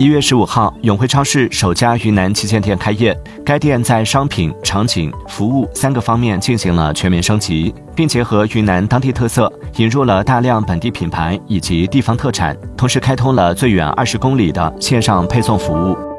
一月十五号永辉超市首家云南旗舰店开业该店在商品场景服务三个方面进行了全面升级并结合云南当地特色引入了大量本地品牌以及地方特产同时开通了最远二十公里的线上配送服务。